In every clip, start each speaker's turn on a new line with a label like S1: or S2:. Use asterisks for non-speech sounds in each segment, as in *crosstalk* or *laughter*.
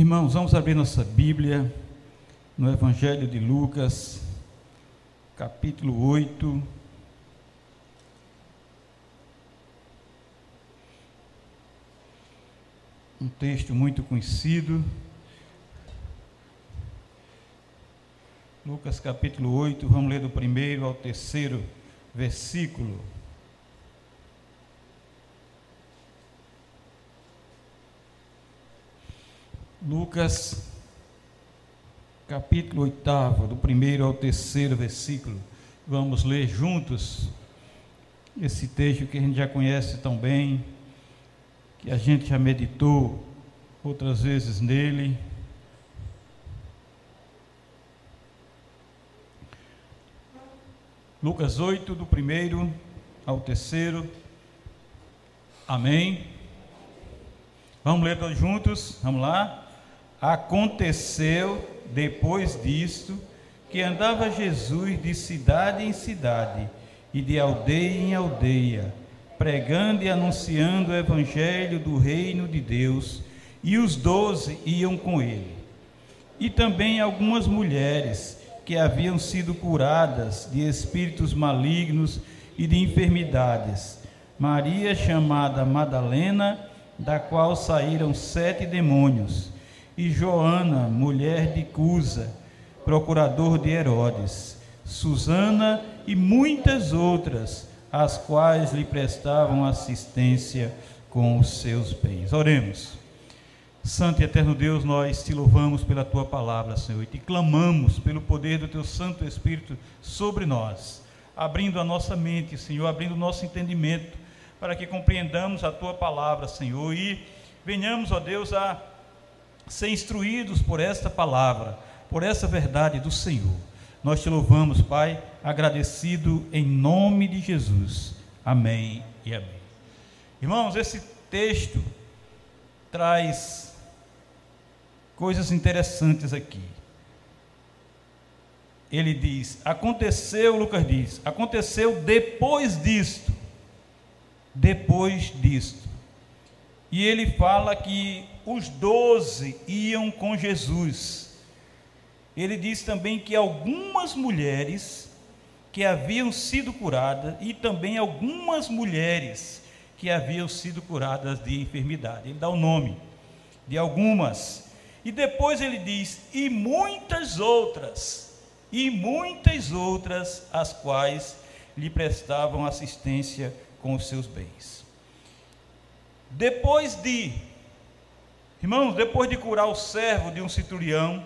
S1: Irmãos, vamos abrir nossa Bíblia no Evangelho de Lucas, capítulo 8. Um texto muito conhecido. Lucas capítulo 8, vamos ler do primeiro ao terceiro versículo. Lucas, capítulo 8, do primeiro ao terceiro versículo. Vamos ler juntos esse texto que a gente já conhece tão bem, que a gente já meditou outras vezes nele. Lucas 8, do primeiro ao terceiro. Amém. Vamos ler todos juntos? Vamos lá? Aconteceu depois disto que andava Jesus de cidade em cidade e de aldeia em aldeia, pregando e anunciando o evangelho do reino de Deus, e os doze iam com ele. E também algumas mulheres que haviam sido curadas de espíritos malignos e de enfermidades. Maria, chamada Madalena, da qual saíram sete demônios e Joana, mulher de Cusa, procurador de Herodes, Susana e muitas outras, as quais lhe prestavam assistência com os seus bens. Oremos. Santo e eterno Deus, nós te louvamos pela tua palavra, Senhor, e te clamamos pelo poder do teu Santo Espírito sobre nós, abrindo a nossa mente, Senhor, abrindo o nosso entendimento, para que compreendamos a tua palavra, Senhor, e venhamos, ó Deus, a ser instruídos por esta palavra, por essa verdade do Senhor. Nós te louvamos, Pai, agradecido em nome de Jesus. Amém e amém. Irmãos, esse texto traz coisas interessantes aqui. Ele diz: aconteceu, Lucas diz, aconteceu depois disto. Depois disto. E ele fala que os doze iam com Jesus. Ele diz também que algumas mulheres que haviam sido curadas e também algumas mulheres que haviam sido curadas de enfermidade. Ele dá o nome de algumas. E depois ele diz: e muitas outras, e muitas outras, as quais lhe prestavam assistência com os seus bens. Depois de Irmãos, depois de curar o servo de um centurião,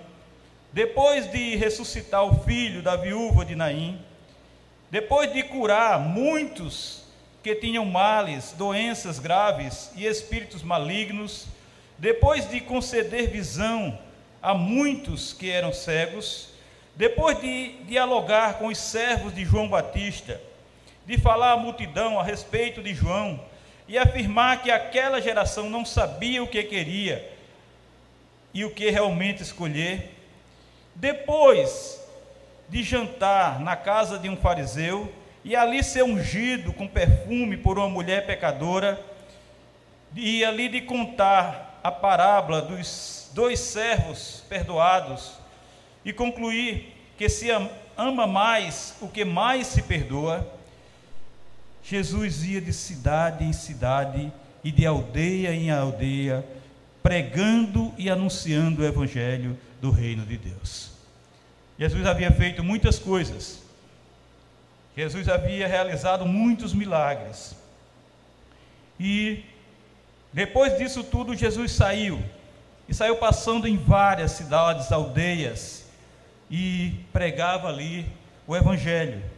S1: depois de ressuscitar o filho da viúva de Naim, depois de curar muitos que tinham males, doenças graves e espíritos malignos, depois de conceder visão a muitos que eram cegos, depois de dialogar com os servos de João Batista, de falar à multidão a respeito de João, e afirmar que aquela geração não sabia o que queria e o que realmente escolher. Depois de jantar na casa de um fariseu e ali ser ungido com perfume por uma mulher pecadora, e ali de contar a parábola dos dois servos perdoados e concluir que se ama mais o que mais se perdoa, Jesus ia de cidade em cidade e de aldeia em aldeia, pregando e anunciando o evangelho do reino de Deus. Jesus havia feito muitas coisas. Jesus havia realizado muitos milagres. E depois disso tudo, Jesus saiu. E saiu passando em várias cidades, aldeias, e pregava ali o Evangelho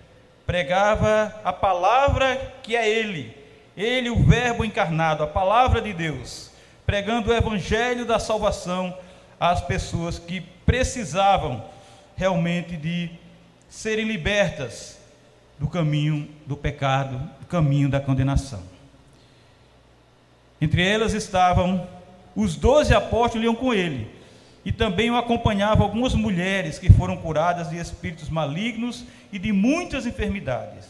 S1: pregava a palavra que é Ele, Ele, o Verbo encarnado, a palavra de Deus, pregando o Evangelho da salvação às pessoas que precisavam realmente de serem libertas do caminho do pecado, do caminho da condenação. Entre elas estavam os doze apóstolos iam com ele, e também o acompanhavam algumas mulheres que foram curadas de espíritos malignos e de muitas enfermidades.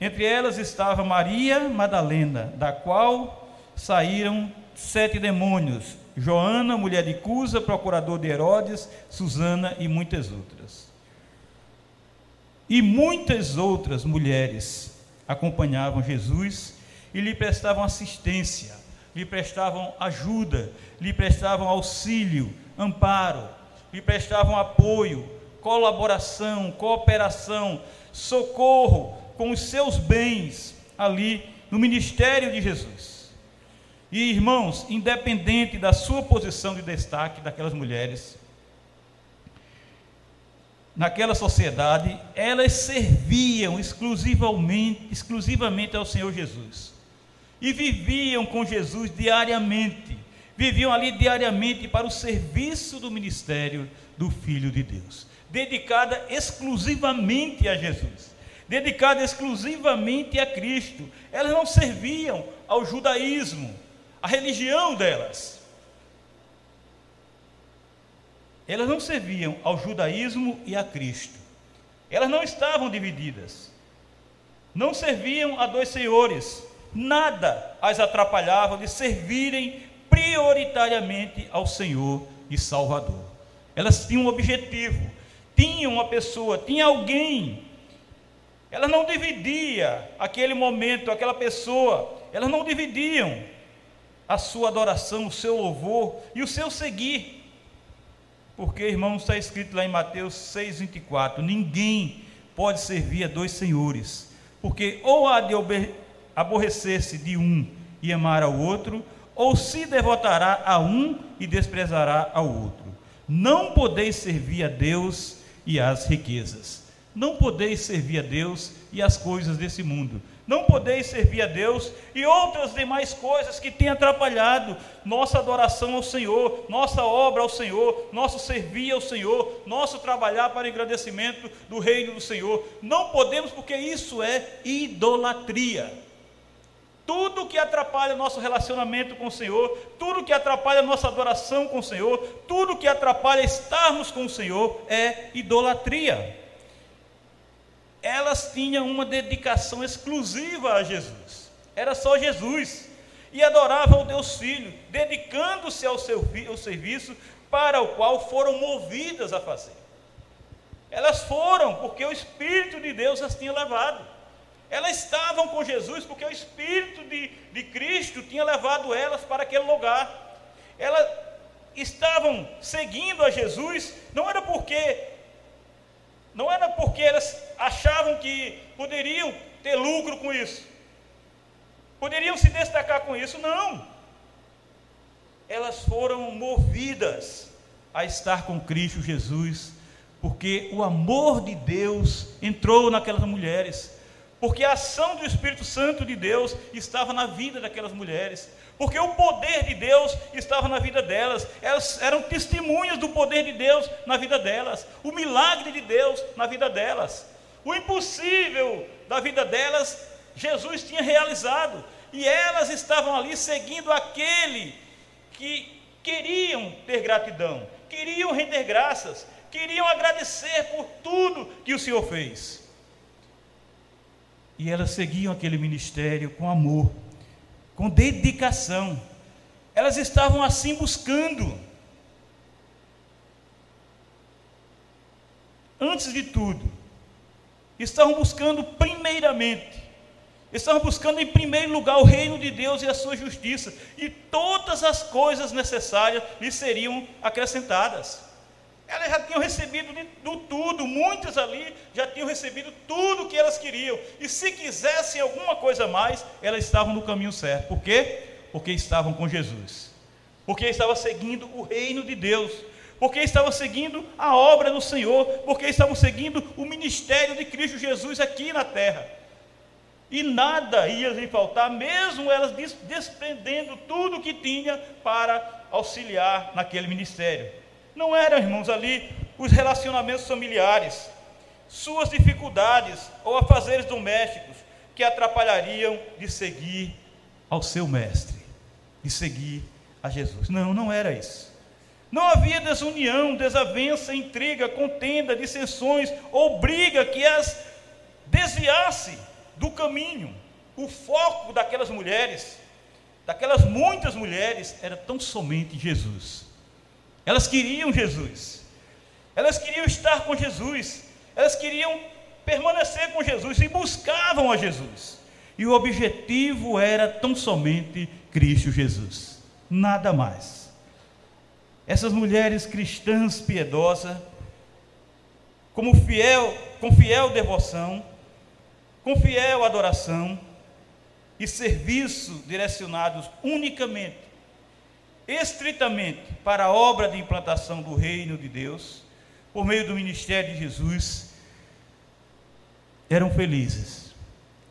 S1: Entre elas estava Maria Madalena, da qual saíram sete demônios, Joana, mulher de Cusa, procurador de Herodes, Susana e muitas outras. E muitas outras mulheres acompanhavam Jesus e lhe prestavam assistência, lhe prestavam ajuda, lhe prestavam auxílio, amparo, lhe prestavam apoio, colaboração, cooperação, socorro com os seus bens ali no ministério de Jesus. E irmãos, independente da sua posição de destaque daquelas mulheres, naquela sociedade, elas serviam exclusivamente, exclusivamente ao Senhor Jesus. E viviam com Jesus diariamente. Viviam ali diariamente para o serviço do ministério do Filho de Deus, dedicada exclusivamente a Jesus dedicada exclusivamente a Cristo. Elas não serviam ao judaísmo, à religião delas. Elas não serviam ao judaísmo e a Cristo. Elas não estavam divididas. Não serviam a dois senhores. Nada as atrapalhava de servirem prioritariamente ao Senhor e Salvador. Elas tinham um objetivo, tinham uma pessoa, tinha alguém ela não dividia aquele momento, aquela pessoa, elas não dividiam a sua adoração, o seu louvor e o seu seguir. Porque, irmãos, está escrito lá em Mateus 6,24: ninguém pode servir a dois senhores, porque ou há de aborrecer-se de um e amar ao outro, ou se devotará a um e desprezará ao outro. Não podeis servir a Deus e às riquezas. Não podeis servir a Deus e as coisas desse mundo. Não podeis servir a Deus e outras demais coisas que têm atrapalhado nossa adoração ao Senhor, nossa obra ao Senhor, nosso servir ao Senhor, nosso trabalhar para engrandecimento do reino do Senhor. Não podemos, porque isso é idolatria. Tudo que atrapalha nosso relacionamento com o Senhor, tudo que atrapalha nossa adoração com o Senhor, tudo que atrapalha estarmos com o Senhor é idolatria elas tinham uma dedicação exclusiva a Jesus. Era só Jesus. E adoravam o Deus Filho, dedicando-se ao seu ao serviço para o qual foram movidas a fazer. Elas foram porque o Espírito de Deus as tinha levado. Elas estavam com Jesus porque o Espírito de, de Cristo tinha levado elas para aquele lugar. Elas estavam seguindo a Jesus, não era porque não era porque elas achavam que poderiam ter lucro com isso, poderiam se destacar com isso, não. Elas foram movidas a estar com Cristo Jesus, porque o amor de Deus entrou naquelas mulheres, porque a ação do Espírito Santo de Deus estava na vida daquelas mulheres, porque o poder de Deus estava na vida delas, elas eram testemunhas do poder de Deus na vida delas, o milagre de Deus na vida delas, o impossível da vida delas, Jesus tinha realizado, e elas estavam ali seguindo aquele que queriam ter gratidão, queriam render graças, queriam agradecer por tudo que o Senhor fez. E elas seguiam aquele ministério com amor com dedicação. Elas estavam assim buscando. Antes de tudo, estavam buscando primeiramente, estavam buscando em primeiro lugar o reino de Deus e a sua justiça, e todas as coisas necessárias lhes seriam acrescentadas. Elas já tinham recebido do tudo, muitas ali já tinham recebido tudo o que elas queriam. E se quisessem alguma coisa mais, elas estavam no caminho certo. Por quê? Porque estavam com Jesus. Porque estavam seguindo o reino de Deus. Porque estavam seguindo a obra do Senhor. Porque estavam seguindo o ministério de Cristo Jesus aqui na terra. E nada ia lhe faltar, mesmo elas desprendendo tudo o que tinha para auxiliar naquele ministério. Não eram, irmãos, ali os relacionamentos familiares, suas dificuldades ou afazeres domésticos que atrapalhariam de seguir ao seu mestre, de seguir a Jesus. Não, não era isso. Não havia desunião, desavença, intriga, contenda, dissensões ou briga que as desviasse do caminho. O foco daquelas mulheres daquelas muitas mulheres era tão somente Jesus. Elas queriam Jesus. Elas queriam estar com Jesus. Elas queriam permanecer com Jesus e buscavam a Jesus. E o objetivo era tão somente Cristo Jesus. Nada mais. Essas mulheres cristãs piedosas, como fiel, com fiel devoção, com fiel adoração e serviço direcionados unicamente, estritamente para a obra de implantação do reino de Deus, por meio do ministério de Jesus, eram felizes,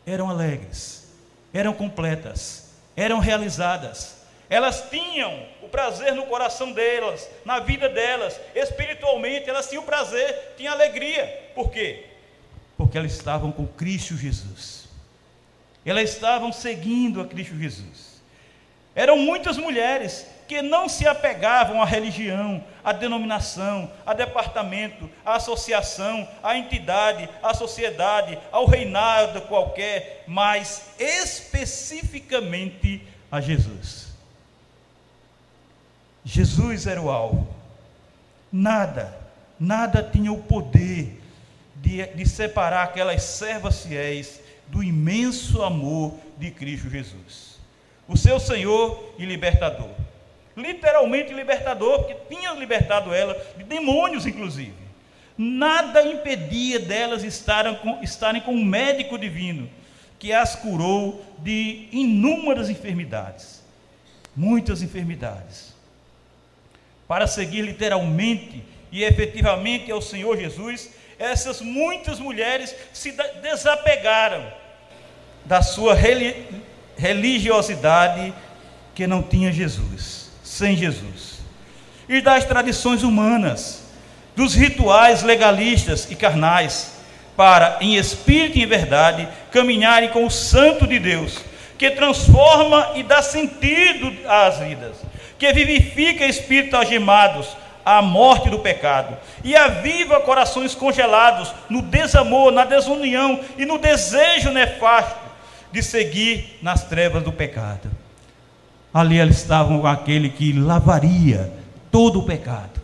S1: eram alegres, eram completas, eram realizadas. Elas tinham o prazer no coração delas, na vida delas, espiritualmente, elas tinham prazer, tinham alegria. Por quê? Porque elas estavam com Cristo Jesus. Elas estavam seguindo a Cristo Jesus. Eram muitas mulheres que não se apegavam à religião, à denominação, a departamento, à associação, à entidade, à sociedade, ao reinado qualquer, mas especificamente a Jesus. Jesus era o alvo. Nada, nada tinha o poder de, de separar aquelas servas fiéis do imenso amor de Cristo Jesus, o seu Senhor e libertador literalmente libertador, porque tinha libertado ela de demônios, inclusive. Nada impedia delas estarem com, estarem com um médico divino que as curou de inúmeras enfermidades, muitas enfermidades. Para seguir literalmente e efetivamente ao Senhor Jesus, essas muitas mulheres se desapegaram da sua religiosidade que não tinha Jesus sem Jesus. E das tradições humanas, dos rituais legalistas e carnais, para, em espírito e em verdade, caminharem com o Santo de Deus, que transforma e dá sentido às vidas, que vivifica espíritos algemados à morte do pecado e aviva corações congelados no desamor, na desunião e no desejo nefasto de seguir nas trevas do pecado. Ali eles estavam com aquele que lavaria todo o pecado.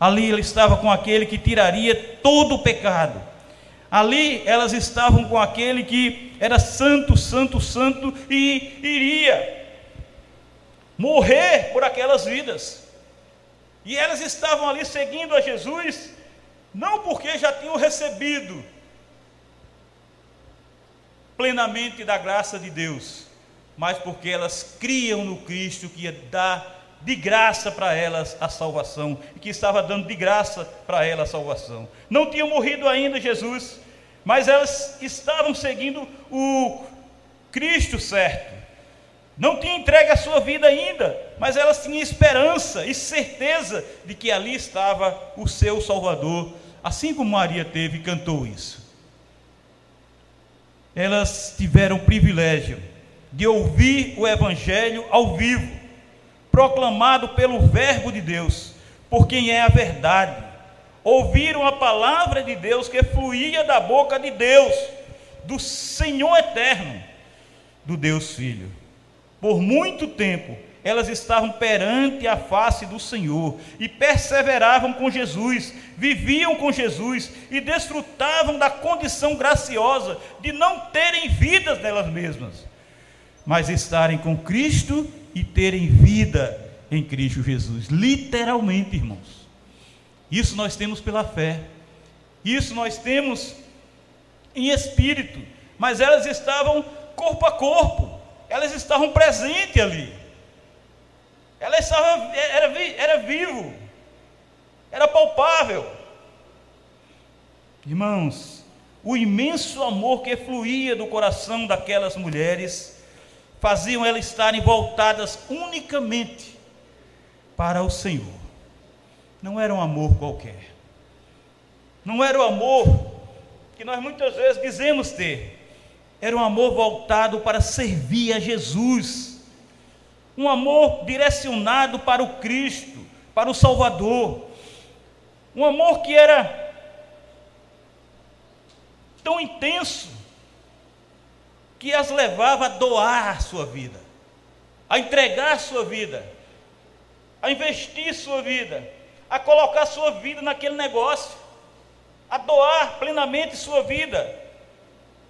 S1: Ali ele estava com aquele que tiraria todo o pecado. Ali elas estavam com aquele que era santo, santo, santo e iria morrer por aquelas vidas. E elas estavam ali seguindo a Jesus, não porque já tinham recebido plenamente da graça de Deus, mas porque elas criam no Cristo que ia dar de graça para elas a salvação, e que estava dando de graça para elas a salvação. Não tinha morrido ainda Jesus, mas elas estavam seguindo o Cristo certo. Não tinha entregue a sua vida ainda, mas elas tinham esperança e certeza de que ali estava o seu Salvador, assim como Maria teve e cantou isso. Elas tiveram privilégio de ouvir o Evangelho ao vivo, proclamado pelo Verbo de Deus, por quem é a verdade. Ouviram a palavra de Deus que fluía da boca de Deus, do Senhor eterno, do Deus Filho. Por muito tempo, elas estavam perante a face do Senhor e perseveravam com Jesus, viviam com Jesus e desfrutavam da condição graciosa de não terem vidas nelas mesmas mas estarem com Cristo e terem vida em Cristo Jesus. Literalmente, irmãos. Isso nós temos pela fé. Isso nós temos em espírito. Mas elas estavam corpo a corpo. Elas estavam presentes ali. Ela estava, era, era vivo. Era palpável. Irmãos, o imenso amor que fluía do coração daquelas mulheres faziam elas estarem voltadas unicamente para o Senhor. Não era um amor qualquer. Não era o amor que nós muitas vezes dizemos ter. Era um amor voltado para servir a Jesus. Um amor direcionado para o Cristo, para o Salvador. Um amor que era tão intenso que as levava a doar a sua vida. a entregar sua vida, a investir sua vida, a colocar sua vida naquele negócio, a doar plenamente sua vida.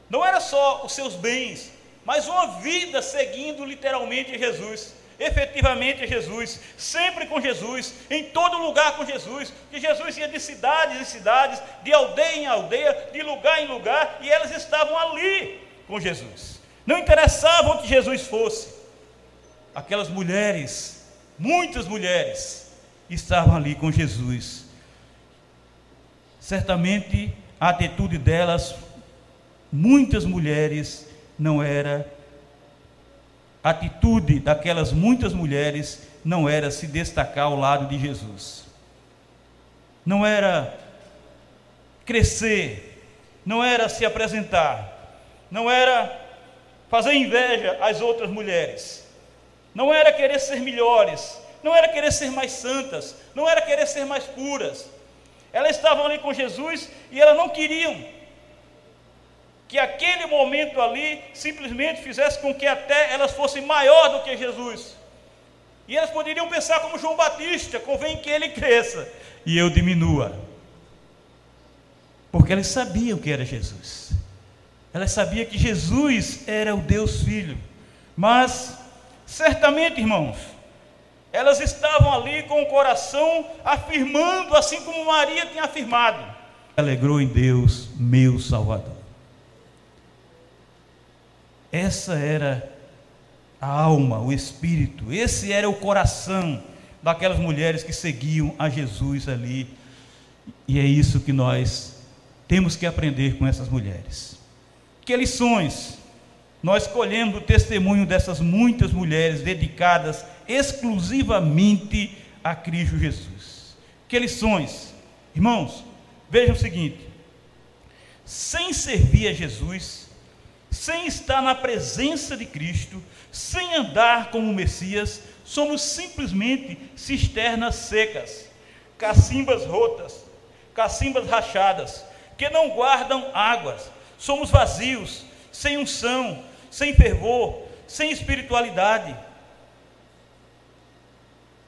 S1: Não era só os seus bens, mas uma vida seguindo literalmente Jesus, efetivamente Jesus, sempre com Jesus, em todo lugar com Jesus, que Jesus ia de cidades em cidades, de aldeia em aldeia, de lugar em lugar, e elas estavam ali com Jesus. Não interessava onde Jesus fosse, aquelas mulheres, muitas mulheres, estavam ali com Jesus. Certamente a atitude delas, muitas mulheres, não era a atitude daquelas muitas mulheres não era se destacar ao lado de Jesus. Não era crescer, não era se apresentar, não era fazer inveja às outras mulheres, não era querer ser melhores, não era querer ser mais santas, não era querer ser mais puras. Elas estavam ali com Jesus e elas não queriam que aquele momento ali simplesmente fizesse com que até elas fossem maior do que Jesus. E elas poderiam pensar como João Batista, convém que ele cresça e eu diminua. Porque elas sabiam que era Jesus. Elas sabiam que Jesus era o Deus Filho. Mas, certamente, irmãos, elas estavam ali com o coração afirmando, assim como Maria tinha afirmado: Alegrou em Deus, meu Salvador. Essa era a alma, o espírito, esse era o coração daquelas mulheres que seguiam a Jesus ali. E é isso que nós temos que aprender com essas mulheres. Que lições nós colhemos do testemunho dessas muitas mulheres dedicadas exclusivamente a Cristo Jesus? Que lições? Irmãos, vejam o seguinte: sem servir a Jesus, sem estar na presença de Cristo, sem andar como Messias, somos simplesmente cisternas secas, cacimbas rotas, cacimbas rachadas, que não guardam águas. Somos vazios, sem unção, sem fervor, sem espiritualidade.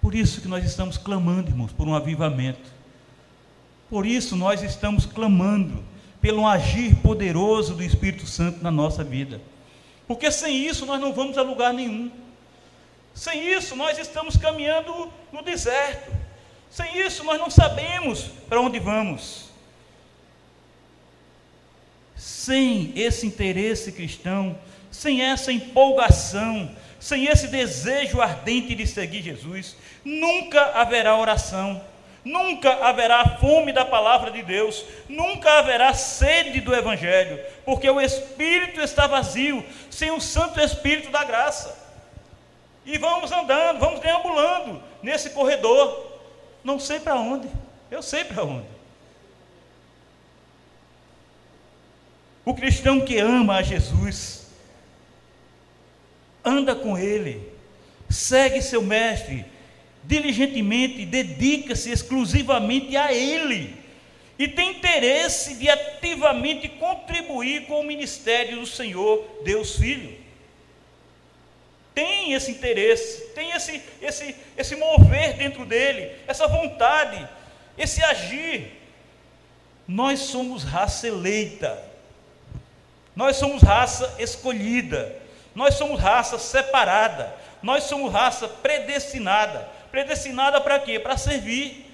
S1: Por isso que nós estamos clamando, irmãos, por um avivamento. Por isso nós estamos clamando pelo agir poderoso do Espírito Santo na nossa vida. Porque sem isso nós não vamos a lugar nenhum. Sem isso nós estamos caminhando no deserto. Sem isso nós não sabemos para onde vamos. Sem esse interesse cristão, sem essa empolgação, sem esse desejo ardente de seguir Jesus, nunca haverá oração Nunca haverá fome da palavra de Deus, nunca haverá sede do Evangelho, porque o Espírito está vazio, sem o Santo Espírito da graça. E vamos andando, vamos deambulando nesse corredor, não sei para onde, eu sei para onde. O cristão que ama a Jesus, anda com Ele, segue seu Mestre, diligentemente dedica-se exclusivamente a Ele e tem interesse de ativamente contribuir com o ministério do Senhor, Deus Filho. Tem esse interesse, tem esse, esse, esse mover dentro dele, essa vontade, esse agir. Nós somos raça eleita, nós somos raça escolhida, nós somos raça separada, nós somos raça predestinada Predestinada para quê? Para servir.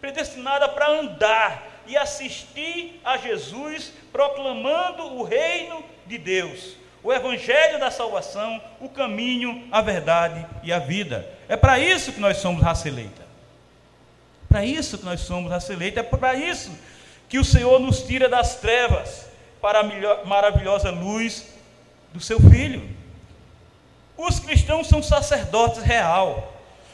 S1: Predestinada para andar e assistir a Jesus proclamando o reino de Deus, o evangelho da salvação, o caminho, a verdade e a vida. É para isso que nós somos raça eleita. Para isso que nós somos raça eleita, é para isso que o Senhor nos tira das trevas para a maravilhosa luz do seu filho. Os cristãos são sacerdotes real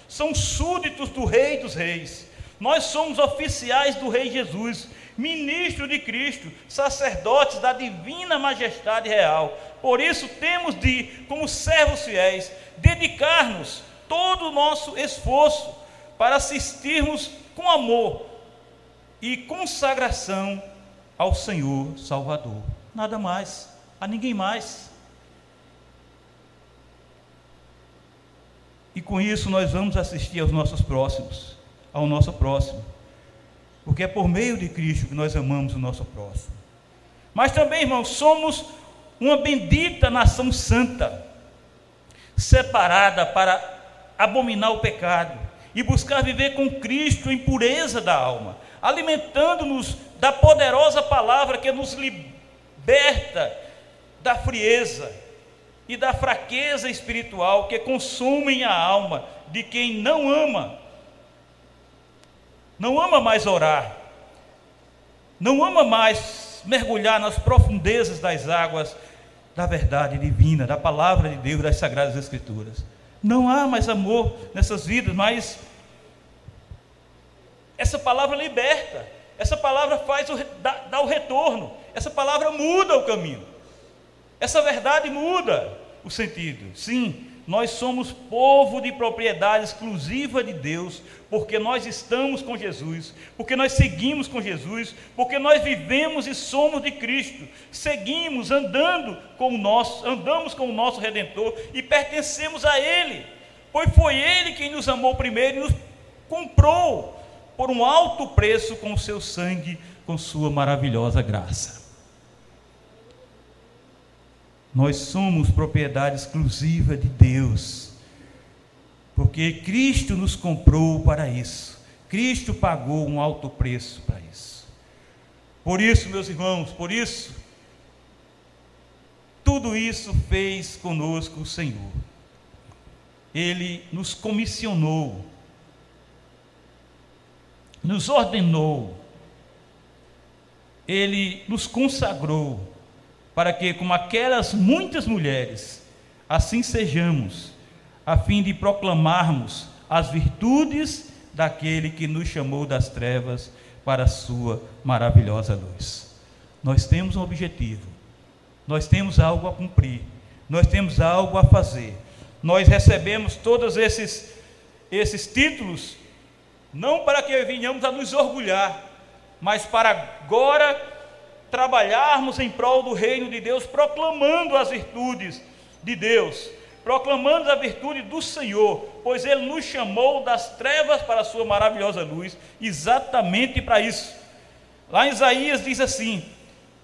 S1: são súditos do Rei dos Reis. Nós somos oficiais do Rei Jesus, ministro de Cristo, sacerdotes da divina majestade real. Por isso temos de, como servos fiéis, dedicar-nos todo o nosso esforço para assistirmos com amor e consagração ao Senhor Salvador. Nada mais, a ninguém mais. E com isso nós vamos assistir aos nossos próximos, ao nosso próximo. Porque é por meio de Cristo que nós amamos o nosso próximo. Mas também, irmãos, somos uma bendita nação santa, separada para abominar o pecado e buscar viver com Cristo em pureza da alma, alimentando-nos da poderosa palavra que nos liberta da frieza e da fraqueza espiritual que consumem a alma de quem não ama, não ama mais orar, não ama mais mergulhar nas profundezas das águas da verdade divina, da palavra de Deus, das sagradas escrituras. Não há mais amor nessas vidas, mas essa palavra liberta, essa palavra faz o, dá, dá o retorno, essa palavra muda o caminho, essa verdade muda o sentido. Sim, nós somos povo de propriedade exclusiva de Deus, porque nós estamos com Jesus, porque nós seguimos com Jesus, porque nós vivemos e somos de Cristo, seguimos andando com o nosso, andamos com o nosso redentor e pertencemos a ele. Pois foi ele quem nos amou primeiro e nos comprou por um alto preço com o seu sangue, com sua maravilhosa graça. Nós somos propriedade exclusiva de Deus, porque Cristo nos comprou para isso. Cristo pagou um alto preço para isso. Por isso, meus irmãos, por isso, tudo isso fez conosco o Senhor. Ele nos comissionou, nos ordenou, ele nos consagrou para que, como aquelas muitas mulheres, assim sejamos, a fim de proclamarmos as virtudes daquele que nos chamou das trevas para a sua maravilhosa luz. Nós temos um objetivo, nós temos algo a cumprir, nós temos algo a fazer. Nós recebemos todos esses, esses títulos, não para que venhamos a nos orgulhar, mas para agora trabalharmos em prol do reino de Deus, proclamando as virtudes de Deus, proclamando a virtude do Senhor, pois Ele nos chamou das trevas para a Sua maravilhosa luz, exatamente para isso. Lá em Isaías diz assim: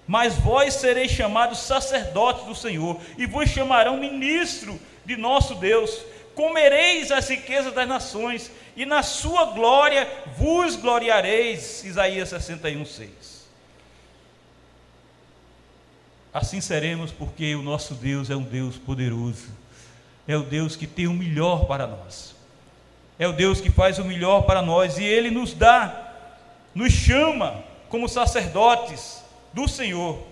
S1: Mas vós sereis chamados sacerdotes do Senhor, e vos chamarão ministro de nosso Deus. Comereis as riquezas das nações, e na sua glória vos gloriareis. Isaías 61, 6. Assim seremos, porque o nosso Deus é um Deus poderoso, é o Deus que tem o melhor para nós, é o Deus que faz o melhor para nós e Ele nos dá, nos chama como sacerdotes do Senhor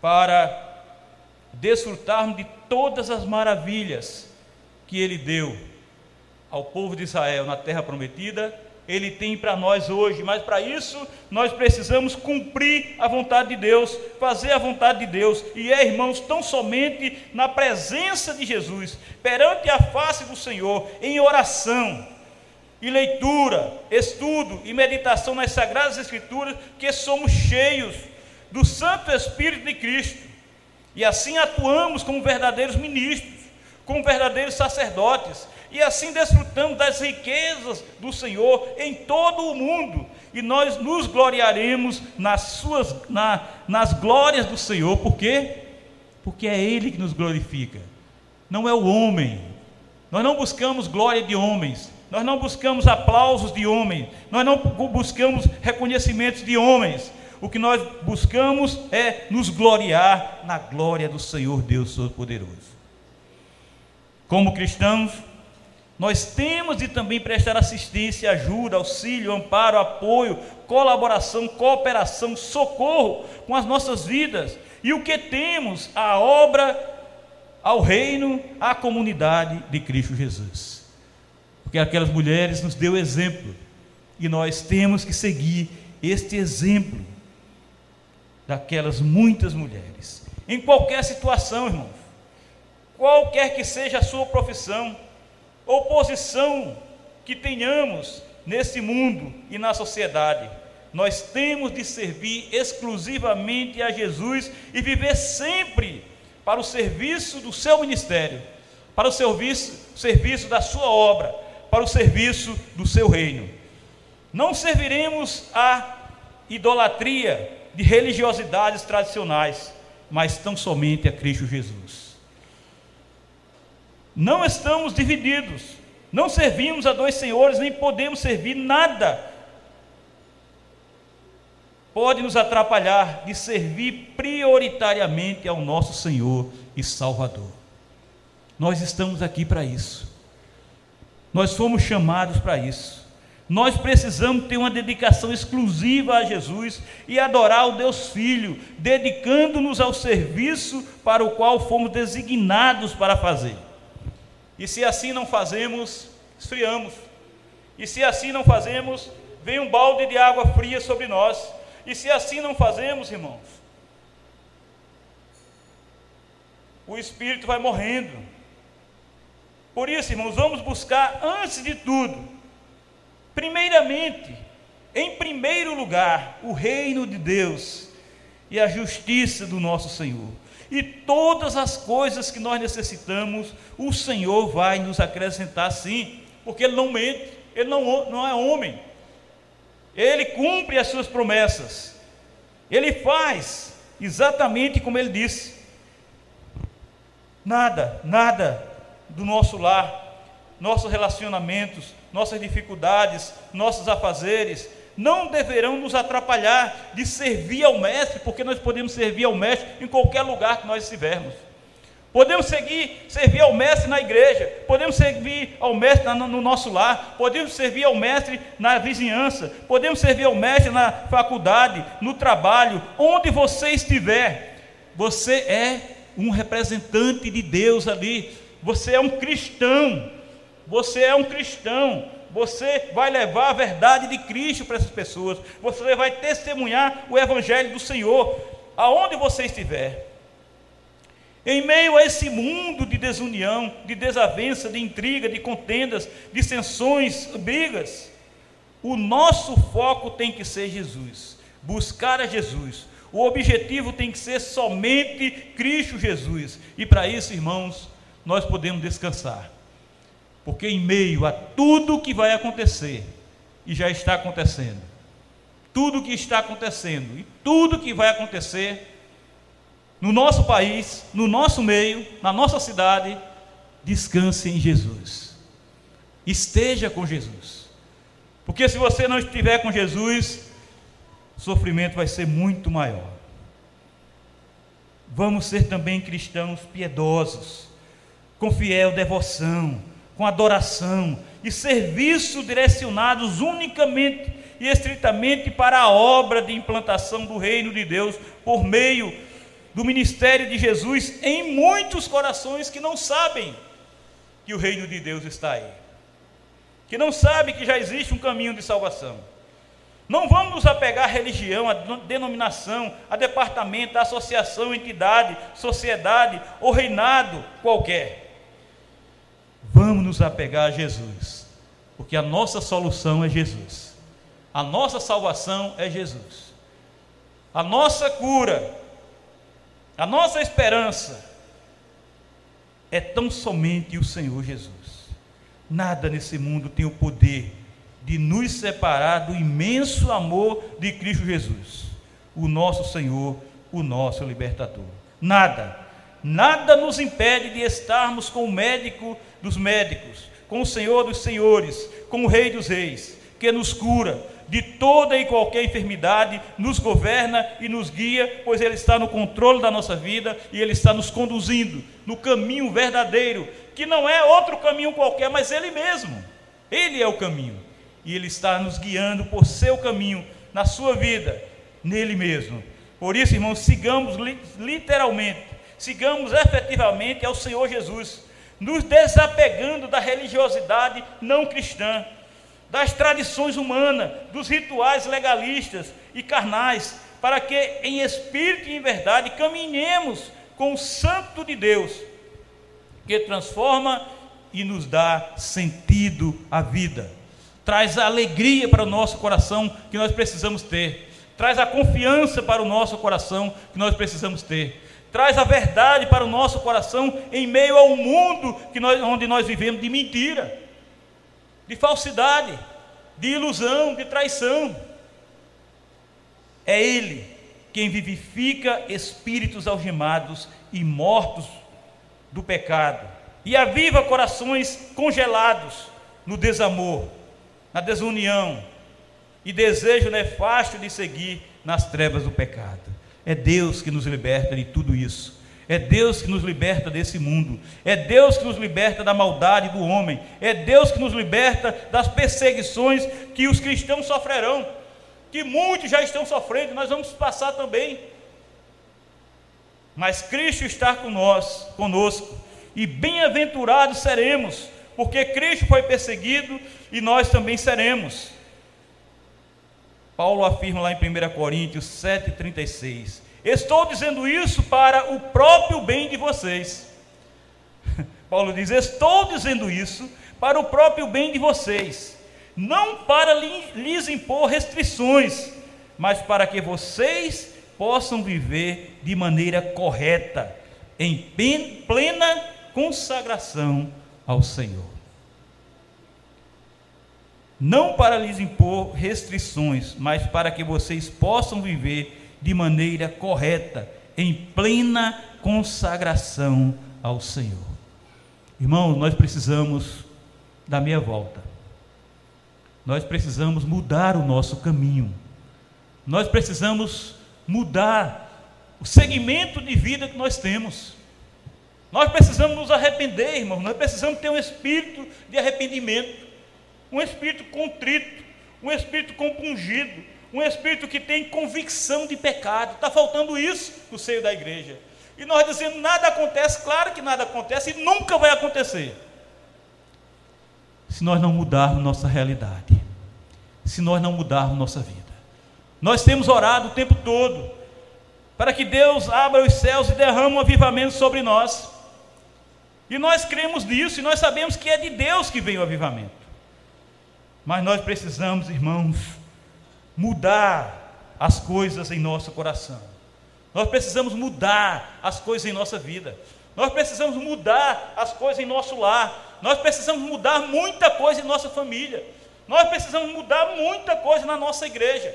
S1: para desfrutarmos de todas as maravilhas que Ele deu ao povo de Israel na terra prometida ele tem para nós hoje, mas para isso nós precisamos cumprir a vontade de Deus, fazer a vontade de Deus, e é, irmãos, tão somente na presença de Jesus, perante a face do Senhor, em oração e leitura, estudo e meditação nas Sagradas Escrituras, que somos cheios do Santo Espírito de Cristo, e assim atuamos como verdadeiros ministros, como verdadeiros sacerdotes, e assim desfrutamos das riquezas do Senhor em todo o mundo, e nós nos gloriaremos nas, suas, na, nas glórias do Senhor, por quê? Porque é Ele que nos glorifica, não é o homem. Nós não buscamos glória de homens, nós não buscamos aplausos de homens, nós não buscamos reconhecimentos de homens. O que nós buscamos é nos gloriar na glória do Senhor Deus Todo-Poderoso. Como cristãos, nós temos de também prestar assistência, ajuda, auxílio, amparo, apoio, colaboração, cooperação, socorro com as nossas vidas. E o que temos? A obra ao reino, à comunidade de Cristo Jesus. Porque aquelas mulheres nos deu exemplo e nós temos que seguir este exemplo daquelas muitas mulheres. Em qualquer situação, irmãos, qualquer que seja a sua profissão, oposição que tenhamos nesse mundo e na sociedade. Nós temos de servir exclusivamente a Jesus e viver sempre para o serviço do seu ministério, para o serviço, serviço da sua obra, para o serviço do seu reino. Não serviremos a idolatria de religiosidades tradicionais, mas tão somente a Cristo Jesus. Não estamos divididos, não servimos a dois senhores, nem podemos servir nada. Pode nos atrapalhar de servir prioritariamente ao nosso Senhor e Salvador. Nós estamos aqui para isso. Nós fomos chamados para isso. Nós precisamos ter uma dedicação exclusiva a Jesus e adorar o Deus Filho, dedicando-nos ao serviço para o qual fomos designados para fazer. E se assim não fazemos, esfriamos. E se assim não fazemos, vem um balde de água fria sobre nós. E se assim não fazemos, irmãos, o espírito vai morrendo. Por isso, irmãos, vamos buscar antes de tudo Primeiramente, em primeiro lugar, o reino de Deus e a justiça do nosso Senhor. E todas as coisas que nós necessitamos, o Senhor vai nos acrescentar sim, porque Ele não mente, Ele não, não é homem, Ele cumpre as suas promessas, Ele faz exatamente como Ele disse. Nada, nada do nosso lar, nossos relacionamentos, nossas dificuldades, nossos afazeres, não deverão nos atrapalhar de servir ao Mestre, porque nós podemos servir ao Mestre em qualquer lugar que nós estivermos. Podemos seguir, servir ao Mestre na igreja, podemos servir ao Mestre no nosso lar, podemos servir ao Mestre na vizinhança, podemos servir ao Mestre na faculdade, no trabalho, onde você estiver. Você é um representante de Deus ali, você é um cristão, você é um cristão, você vai levar a verdade de Cristo para essas pessoas, você vai testemunhar o Evangelho do Senhor, aonde você estiver. Em meio a esse mundo de desunião, de desavença, de intriga, de contendas, dissensões, brigas, o nosso foco tem que ser Jesus, buscar a Jesus. O objetivo tem que ser somente Cristo Jesus. E para isso, irmãos, nós podemos descansar. Porque em meio a tudo que vai acontecer, e já está acontecendo, tudo que está acontecendo e tudo que vai acontecer no nosso país, no nosso meio, na nossa cidade, descanse em Jesus. Esteja com Jesus. Porque se você não estiver com Jesus, o sofrimento vai ser muito maior. Vamos ser também cristãos piedosos, com fiel devoção, com adoração e serviço direcionados unicamente e estritamente para a obra de implantação do reino de Deus por meio do ministério de Jesus em muitos corações que não sabem que o reino de Deus está aí, que não sabem que já existe um caminho de salvação. Não vamos nos apegar à religião, à denominação, a departamento, a associação, entidade, sociedade ou reinado qualquer. Vamos nos apegar a Jesus, porque a nossa solução é Jesus, a nossa salvação é Jesus, a nossa cura, a nossa esperança é tão somente o Senhor Jesus. Nada nesse mundo tem o poder de nos separar do imenso amor de Cristo Jesus, o nosso Senhor, o nosso libertador. Nada, nada nos impede de estarmos com o médico dos médicos, com o Senhor dos senhores, com o Rei dos reis, que nos cura de toda e qualquer enfermidade, nos governa e nos guia, pois Ele está no controle da nossa vida e Ele está nos conduzindo no caminho verdadeiro, que não é outro caminho qualquer, mas Ele mesmo. Ele é o caminho e Ele está nos guiando por seu caminho, na sua vida, nele mesmo. Por isso, irmãos, sigamos literalmente, sigamos efetivamente ao Senhor Jesus nos desapegando da religiosidade não cristã, das tradições humanas, dos rituais legalistas e carnais, para que em espírito e em verdade caminhemos com o Santo de Deus, que transforma e nos dá sentido à vida, traz a alegria para o nosso coração que nós precisamos ter, traz a confiança para o nosso coração que nós precisamos ter traz a verdade para o nosso coração em meio ao mundo que nós, onde nós vivemos de mentira, de falsidade, de ilusão, de traição. É Ele quem vivifica espíritos algemados e mortos do pecado, e aviva corações congelados no desamor, na desunião e desejo nefasto de seguir nas trevas do pecado. É Deus que nos liberta de tudo isso. É Deus que nos liberta desse mundo. É Deus que nos liberta da maldade do homem. É Deus que nos liberta das perseguições que os cristãos sofrerão que muitos já estão sofrendo, nós vamos passar também. Mas Cristo está com nós, conosco, e bem-aventurados seremos, porque Cristo foi perseguido e nós também seremos. Paulo afirma lá em 1 Coríntios 7,36: Estou dizendo isso para o próprio bem de vocês. *laughs* Paulo diz: Estou dizendo isso para o próprio bem de vocês não para lhes impor restrições, mas para que vocês possam viver de maneira correta, em plena consagração ao Senhor. Não para lhes impor restrições, mas para que vocês possam viver de maneira correta, em plena consagração ao Senhor. Irmãos, nós precisamos da meia volta nós precisamos mudar o nosso caminho. Nós precisamos mudar o segmento de vida que nós temos. Nós precisamos nos arrepender, irmãos. Nós precisamos ter um espírito de arrependimento, um espírito contrito, um espírito compungido, um espírito que tem convicção de pecado. Está faltando isso no seio da igreja. E nós dizendo nada acontece, claro que nada acontece e nunca vai acontecer se nós não mudarmos nossa realidade, se nós não mudarmos nossa vida. Nós temos orado o tempo todo para que Deus abra os céus e derrame um avivamento sobre nós. E nós cremos nisso e nós sabemos que é de Deus que vem o avivamento. Mas nós precisamos, irmãos, mudar as coisas em nosso coração. Nós precisamos mudar as coisas em nossa vida. Nós precisamos mudar as coisas em nosso lar. Nós precisamos mudar muita coisa em nossa família. Nós precisamos mudar muita coisa na nossa igreja.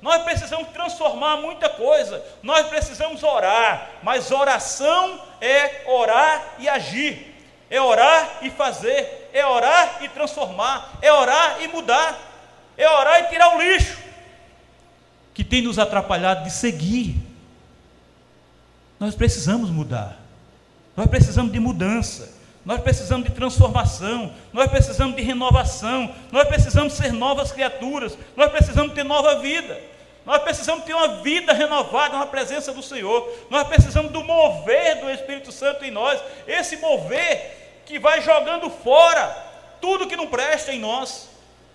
S1: Nós precisamos transformar muita coisa. Nós precisamos orar. Mas oração é orar e agir. É orar e fazer. É orar e transformar. É orar e mudar. É orar e tirar o lixo que tem nos atrapalhado de seguir. Nós precisamos mudar. Nós precisamos de mudança. Nós precisamos de transformação, nós precisamos de renovação, nós precisamos ser novas criaturas, nós precisamos ter nova vida, nós precisamos ter uma vida renovada na presença do Senhor, nós precisamos do mover do Espírito Santo em nós, esse mover que vai jogando fora tudo que não presta em nós.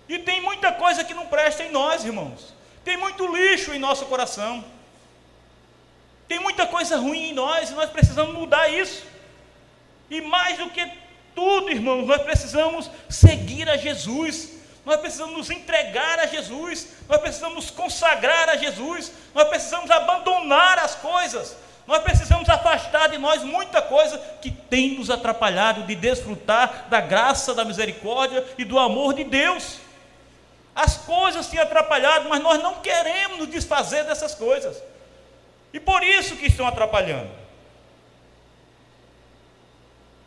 S1: E tem muita coisa que não presta em nós, irmãos. Tem muito lixo em nosso coração. Tem muita coisa ruim em nós e nós precisamos mudar isso. E mais do que tudo, irmãos, nós precisamos seguir a Jesus. Nós precisamos nos entregar a Jesus, nós precisamos nos consagrar a Jesus, nós precisamos abandonar as coisas, nós precisamos afastar de nós muita coisa que tem nos atrapalhado de desfrutar da graça, da misericórdia e do amor de Deus. As coisas têm atrapalhado, mas nós não queremos nos desfazer dessas coisas, e por isso que estão atrapalhando.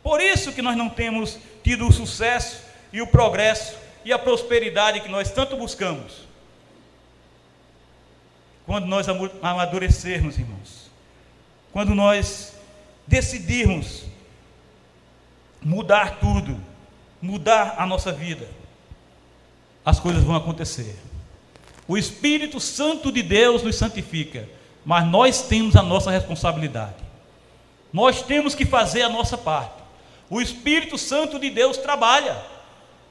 S1: Por isso que nós não temos tido o sucesso e o progresso e a prosperidade que nós tanto buscamos. Quando nós amadurecermos, irmãos, quando nós decidirmos mudar tudo, mudar a nossa vida, as coisas vão acontecer. O Espírito Santo de Deus nos santifica, mas nós temos a nossa responsabilidade. Nós temos que fazer a nossa parte. O Espírito Santo de Deus trabalha,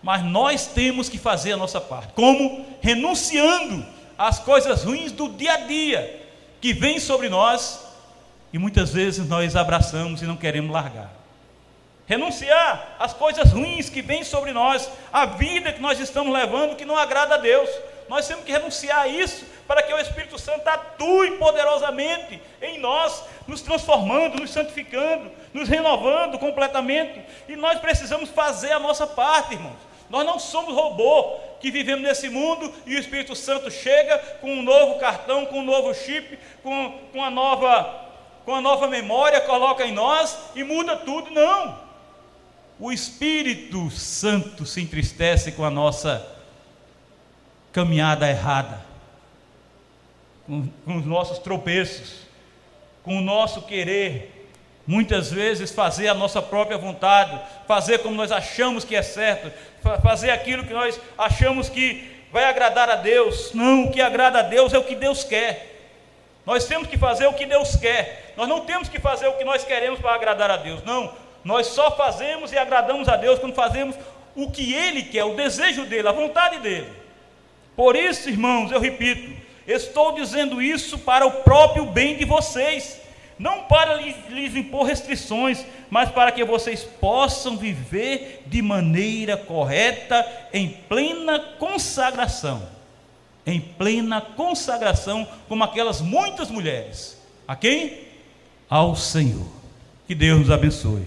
S1: mas nós temos que fazer a nossa parte. Como? Renunciando às coisas ruins do dia a dia que vêm sobre nós e muitas vezes nós abraçamos e não queremos largar. Renunciar às coisas ruins que vêm sobre nós, a vida que nós estamos levando que não agrada a Deus. nós temos que renunciar a isso para que o Espírito Santo atue poderosamente em nós, nos transformando, nos santificando, nos renovando completamente. E nós precisamos fazer a nossa parte, irmãos. Nós não somos robô que vivemos nesse mundo e o Espírito Santo chega com um novo cartão, com um novo chip, com, com, a, nova, com a nova memória, coloca em nós e muda tudo. Não. O Espírito Santo se entristece com a nossa caminhada errada, com, com os nossos tropeços, com o nosso querer, Muitas vezes fazer a nossa própria vontade, fazer como nós achamos que é certo, fazer aquilo que nós achamos que vai agradar a Deus. Não, o que agrada a Deus é o que Deus quer. Nós temos que fazer o que Deus quer. Nós não temos que fazer o que nós queremos para agradar a Deus. Não, nós só fazemos e agradamos a Deus quando fazemos o que Ele quer, o desejo dele, a vontade dele. Por isso, irmãos, eu repito, estou dizendo isso para o próprio bem de vocês não para lhes impor restrições, mas para que vocês possam viver de maneira correta, em plena consagração. Em plena consagração, como aquelas muitas mulheres. A quem? Ao Senhor. Que Deus nos abençoe.